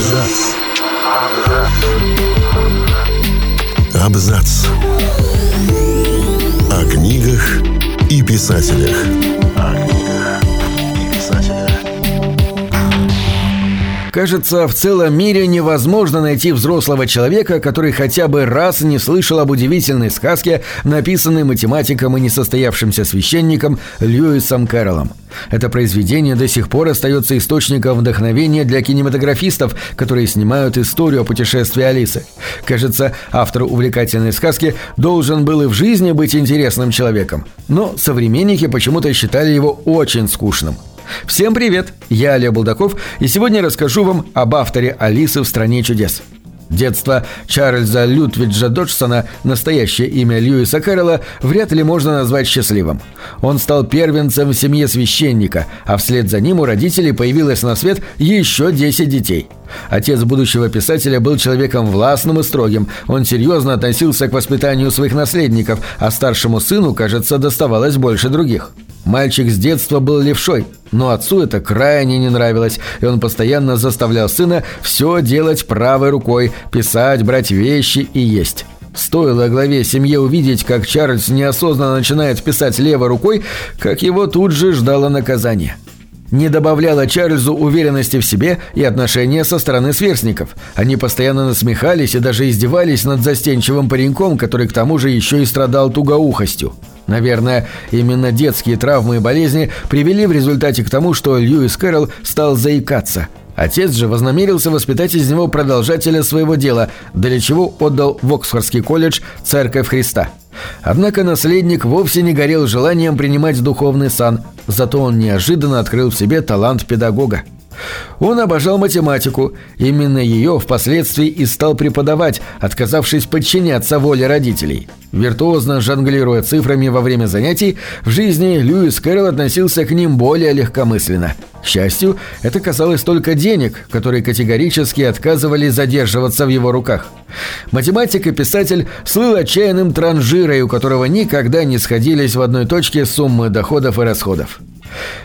Абзац. Абзац. О книгах и писателях. О книгах Кажется, в целом мире невозможно найти взрослого человека, который хотя бы раз не слышал об удивительной сказке, написанной математиком и несостоявшимся священником Льюисом Кэрроллом. Это произведение до сих пор остается источником вдохновения для кинематографистов, которые снимают историю о путешествии Алисы. Кажется, автор увлекательной сказки должен был и в жизни быть интересным человеком, но современники почему-то считали его очень скучным. Всем привет! Я Олег Булдаков, и сегодня расскажу вам об авторе «Алисы в стране чудес». Детство Чарльза Лютвиджа Доджсона, настоящее имя Льюиса Кэрролла, вряд ли можно назвать счастливым. Он стал первенцем в семье священника, а вслед за ним у родителей появилось на свет еще 10 детей. Отец будущего писателя был человеком властным и строгим. Он серьезно относился к воспитанию своих наследников, а старшему сыну, кажется, доставалось больше других. Мальчик с детства был левшой, но отцу это крайне не нравилось, и он постоянно заставлял сына все делать правой рукой, писать, брать вещи и есть. Стоило главе семьи увидеть, как Чарльз неосознанно начинает писать левой рукой, как его тут же ждало наказание – не добавляло Чарльзу уверенности в себе и отношения со стороны сверстников. Они постоянно насмехались и даже издевались над застенчивым пареньком, который к тому же еще и страдал тугоухостью. Наверное, именно детские травмы и болезни привели в результате к тому, что Льюис Кэрролл стал заикаться. Отец же вознамерился воспитать из него продолжателя своего дела, для чего отдал в Оксфордский колледж «Церковь Христа». Однако наследник вовсе не горел желанием принимать духовный сан, зато он неожиданно открыл в себе талант педагога. Он обожал математику, именно ее впоследствии и стал преподавать, отказавшись подчиняться воле родителей. Виртуозно жонглируя цифрами во время занятий, в жизни Льюис Кэрролл относился к ним более легкомысленно. К счастью, это касалось только денег, которые категорически отказывали задерживаться в его руках. Математик и писатель слыл отчаянным транжирой, у которого никогда не сходились в одной точке суммы доходов и расходов.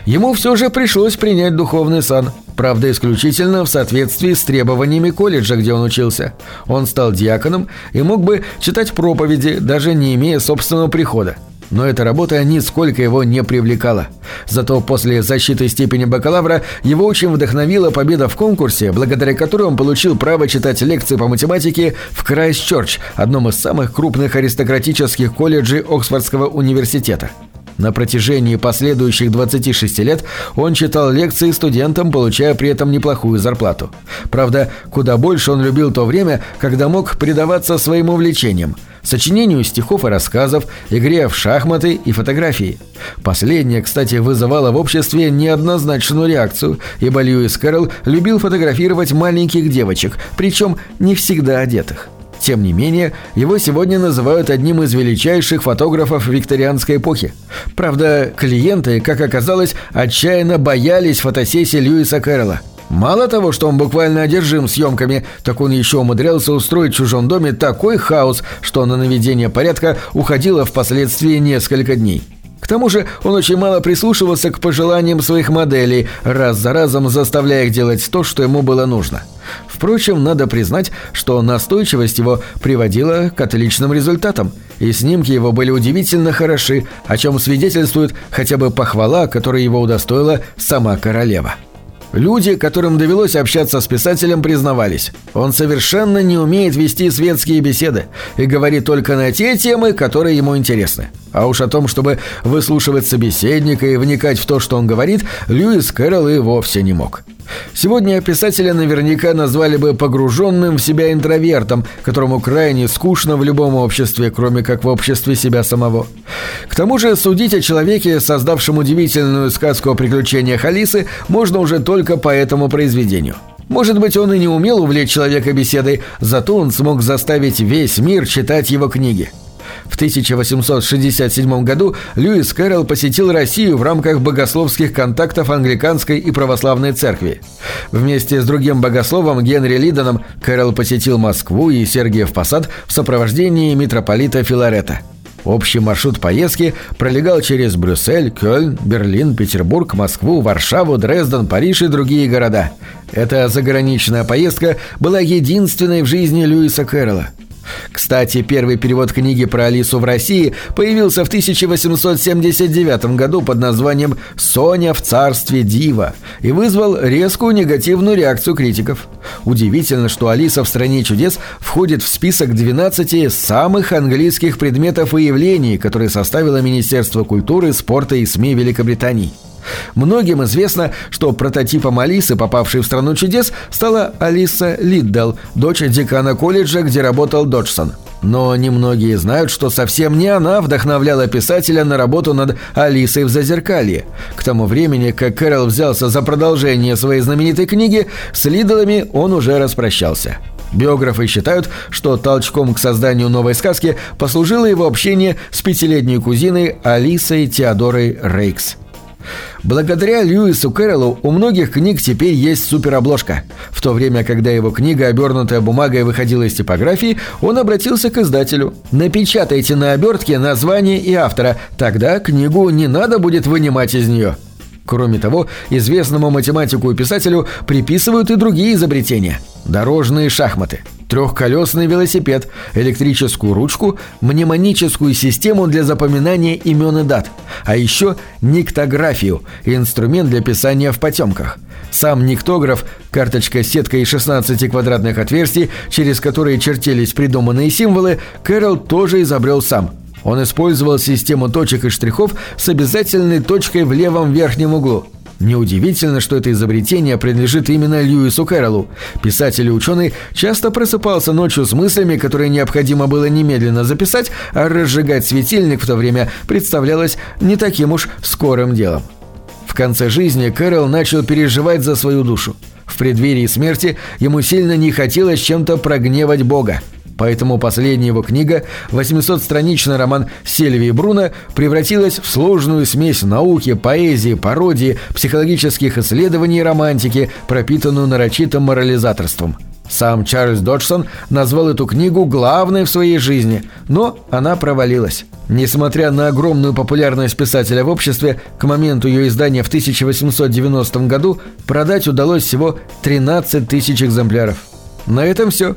Ему все же пришлось принять духовный сан, правда исключительно в соответствии с требованиями колледжа, где он учился. Он стал диаконом и мог бы читать проповеди, даже не имея собственного прихода. Но эта работа нисколько его не привлекала. Зато после защиты степени бакалавра его очень вдохновила победа в конкурсе, благодаря которой он получил право читать лекции по математике в Крайстчерч, одном из самых крупных аристократических колледжей Оксфордского университета. На протяжении последующих 26 лет он читал лекции студентам, получая при этом неплохую зарплату. Правда, куда больше он любил то время, когда мог предаваться своим увлечениям – сочинению стихов и рассказов, игре в шахматы и фотографии. Последнее, кстати, вызывало в обществе неоднозначную реакцию, ибо Льюис Кэрролл любил фотографировать маленьких девочек, причем не всегда одетых. Тем не менее, его сегодня называют одним из величайших фотографов викторианской эпохи. Правда, клиенты, как оказалось, отчаянно боялись фотосессии Льюиса Кэрролла. Мало того, что он буквально одержим съемками, так он еще умудрялся устроить в чужом доме такой хаос, что на наведение порядка уходило впоследствии несколько дней. К тому же он очень мало прислушивался к пожеланиям своих моделей, раз за разом заставляя их делать то, что ему было нужно. Впрочем, надо признать, что настойчивость его приводила к отличным результатам, и снимки его были удивительно хороши, о чем свидетельствует хотя бы похвала, которой его удостоила сама королева. Люди, которым довелось общаться с писателем, признавались. Он совершенно не умеет вести светские беседы и говорит только на те темы, которые ему интересны. А уж о том, чтобы выслушивать собеседника и вникать в то, что он говорит, Льюис Кэрролл и вовсе не мог. Сегодня писателя наверняка назвали бы погруженным в себя интровертом, которому крайне скучно в любом обществе, кроме как в обществе себя самого. К тому же судить о человеке, создавшем удивительную сказку о приключениях Алисы, можно уже только по этому произведению. Может быть, он и не умел увлечь человека беседой, зато он смог заставить весь мир читать его книги. В 1867 году Льюис Кэрролл посетил Россию в рамках богословских контактов англиканской и православной церкви. Вместе с другим богословом Генри Лидоном Кэрролл посетил Москву и Сергиев Посад в сопровождении митрополита Филарета. Общий маршрут поездки пролегал через Брюссель, Кёльн, Берлин, Петербург, Москву, Варшаву, Дрезден, Париж и другие города. Эта заграничная поездка была единственной в жизни Льюиса Кэрролла. Кстати, первый перевод книги про Алису в России появился в 1879 году под названием «Соня в царстве дива» и вызвал резкую негативную реакцию критиков. Удивительно, что Алиса в «Стране чудес» входит в список 12 самых английских предметов и явлений, которые составило Министерство культуры, спорта и СМИ Великобритании. Многим известно, что прототипом Алисы, попавшей в страну чудес, стала Алиса Лиддл, дочь декана колледжа, где работал Доджсон. Но немногие знают, что совсем не она вдохновляла писателя на работу над «Алисой в зазеркалье». К тому времени, как Кэрол взялся за продолжение своей знаменитой книги, с Лиддлами он уже распрощался. Биографы считают, что толчком к созданию новой сказки послужило его общение с пятилетней кузиной Алисой Теодорой Рейкс. Благодаря Льюису Кэрролу у многих книг теперь есть суперобложка. В то время, когда его книга, обернутая бумагой, выходила из типографии, он обратился к издателю. «Напечатайте на обертке название и автора, тогда книгу не надо будет вынимать из нее». Кроме того, известному математику и писателю приписывают и другие изобретения. Дорожные шахматы – трехколесный велосипед, электрическую ручку, мнемоническую систему для запоминания имен и дат, а еще никтографию – инструмент для писания в потемках. Сам никтограф – карточка с сеткой из 16 квадратных отверстий, через которые чертились придуманные символы, Кэрол тоже изобрел сам – он использовал систему точек и штрихов с обязательной точкой в левом верхнем углу. Неудивительно, что это изобретение принадлежит именно Льюису Кэрроллу. Писатель и ученый часто просыпался ночью с мыслями, которые необходимо было немедленно записать, а разжигать светильник в то время представлялось не таким уж скорым делом. В конце жизни Кэрол начал переживать за свою душу. В преддверии смерти ему сильно не хотелось чем-то прогневать Бога. Поэтому последняя его книга, 800-страничный роман Сильвии Бруно, превратилась в сложную смесь науки, поэзии, пародии, психологических исследований и романтики, пропитанную нарочитым морализаторством. Сам Чарльз Доджсон назвал эту книгу главной в своей жизни, но она провалилась. Несмотря на огромную популярность писателя в обществе, к моменту ее издания в 1890 году продать удалось всего 13 тысяч экземпляров. На этом все.